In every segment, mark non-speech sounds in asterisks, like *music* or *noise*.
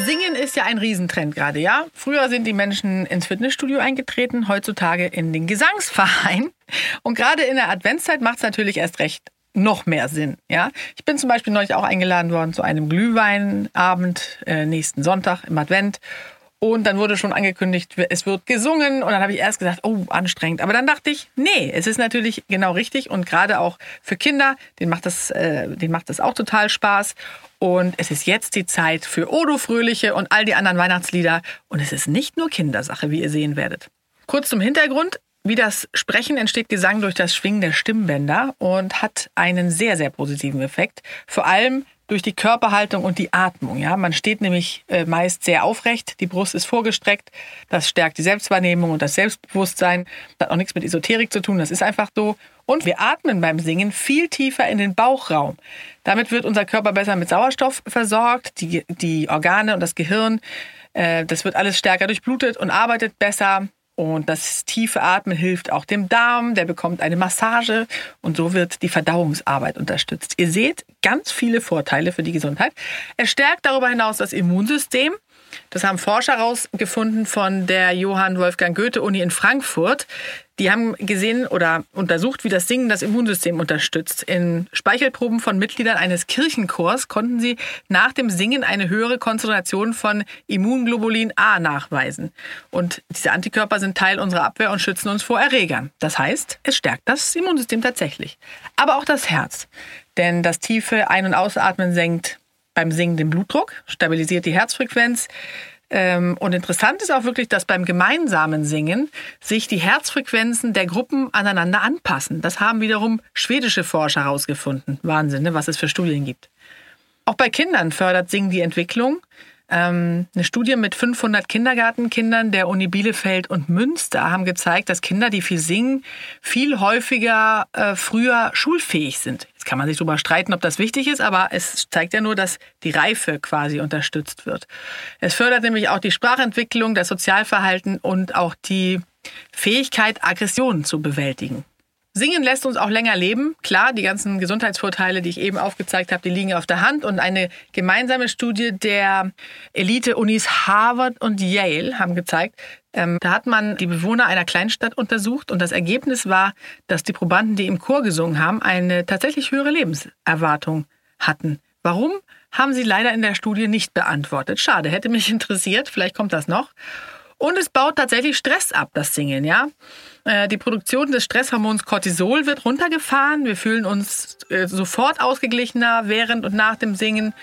Singen ist ja ein Riesentrend gerade, ja? Früher sind die Menschen ins Fitnessstudio eingetreten, heutzutage in den Gesangsverein. Und gerade in der Adventszeit macht es natürlich erst recht noch mehr Sinn, ja? Ich bin zum Beispiel neulich auch eingeladen worden zu einem Glühweinabend äh, nächsten Sonntag im Advent. Und dann wurde schon angekündigt, es wird gesungen. Und dann habe ich erst gesagt, oh, anstrengend. Aber dann dachte ich, nee, es ist natürlich genau richtig. Und gerade auch für Kinder, denen macht das, äh, denen macht das auch total Spaß. Und es ist jetzt die Zeit für Odo Fröhliche und all die anderen Weihnachtslieder. Und es ist nicht nur Kindersache, wie ihr sehen werdet. Kurz zum Hintergrund. Wie das Sprechen entsteht Gesang durch das Schwingen der Stimmbänder und hat einen sehr, sehr positiven Effekt. Vor allem durch die Körperhaltung und die Atmung. Ja, man steht nämlich äh, meist sehr aufrecht, die Brust ist vorgestreckt. Das stärkt die Selbstwahrnehmung und das Selbstbewusstsein. Das hat auch nichts mit Esoterik zu tun. Das ist einfach so. Und wir atmen beim Singen viel tiefer in den Bauchraum. Damit wird unser Körper besser mit Sauerstoff versorgt, die, die Organe und das Gehirn. Äh, das wird alles stärker durchblutet und arbeitet besser. Und das tiefe Atmen hilft auch dem Darm, der bekommt eine Massage und so wird die Verdauungsarbeit unterstützt. Ihr seht ganz viele Vorteile für die Gesundheit. Es stärkt darüber hinaus das Immunsystem. Das haben Forscher herausgefunden von der Johann Wolfgang Goethe Uni in Frankfurt. Die haben gesehen oder untersucht, wie das Singen das Immunsystem unterstützt. In Speichelproben von Mitgliedern eines Kirchenchors konnten sie nach dem Singen eine höhere Konzentration von Immunglobulin A nachweisen. Und diese Antikörper sind Teil unserer Abwehr und schützen uns vor Erregern. Das heißt, es stärkt das Immunsystem tatsächlich. Aber auch das Herz. Denn das tiefe Ein- und Ausatmen senkt beim Singen den Blutdruck, stabilisiert die Herzfrequenz. Ähm, und interessant ist auch wirklich, dass beim gemeinsamen Singen sich die Herzfrequenzen der Gruppen aneinander anpassen. Das haben wiederum schwedische Forscher herausgefunden. Wahnsinn, ne, was es für Studien gibt. Auch bei Kindern fördert Singen die Entwicklung. Ähm, eine Studie mit 500 Kindergartenkindern der Uni Bielefeld und Münster haben gezeigt, dass Kinder, die viel singen, viel häufiger äh, früher schulfähig sind. Jetzt kann man sich darüber streiten, ob das wichtig ist, aber es zeigt ja nur, dass die Reife quasi unterstützt wird. Es fördert nämlich auch die Sprachentwicklung, das Sozialverhalten und auch die Fähigkeit, Aggressionen zu bewältigen. Singen lässt uns auch länger leben. Klar, die ganzen Gesundheitsvorteile, die ich eben aufgezeigt habe, die liegen auf der Hand. Und eine gemeinsame Studie der Elite-Unis Harvard und Yale haben gezeigt, ähm, da hat man die Bewohner einer Kleinstadt untersucht und das Ergebnis war, dass die Probanden, die im Chor gesungen haben, eine tatsächlich höhere Lebenserwartung hatten. Warum? Haben sie leider in der Studie nicht beantwortet. Schade, hätte mich *laughs* interessiert. Vielleicht kommt das noch. Und es baut tatsächlich Stress ab, das Singen, ja. Äh, die Produktion des Stresshormons Cortisol wird runtergefahren. Wir fühlen uns äh, sofort ausgeglichener während und nach dem Singen.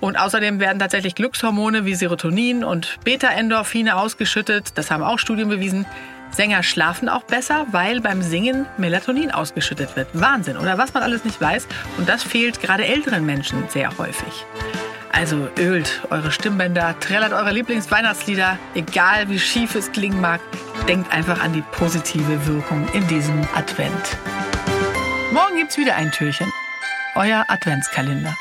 Und außerdem werden tatsächlich Glückshormone wie Serotonin und Beta-Endorphine ausgeschüttet. Das haben auch Studien bewiesen. Sänger schlafen auch besser, weil beim Singen Melatonin ausgeschüttet wird. Wahnsinn, oder was man alles nicht weiß. Und das fehlt gerade älteren Menschen sehr häufig. Also ölt eure Stimmbänder, trällert eure Lieblingsweihnachtslieder, egal wie schief es klingen mag. Denkt einfach an die positive Wirkung in diesem Advent. Morgen gibt's wieder ein Türchen. Euer Adventskalender.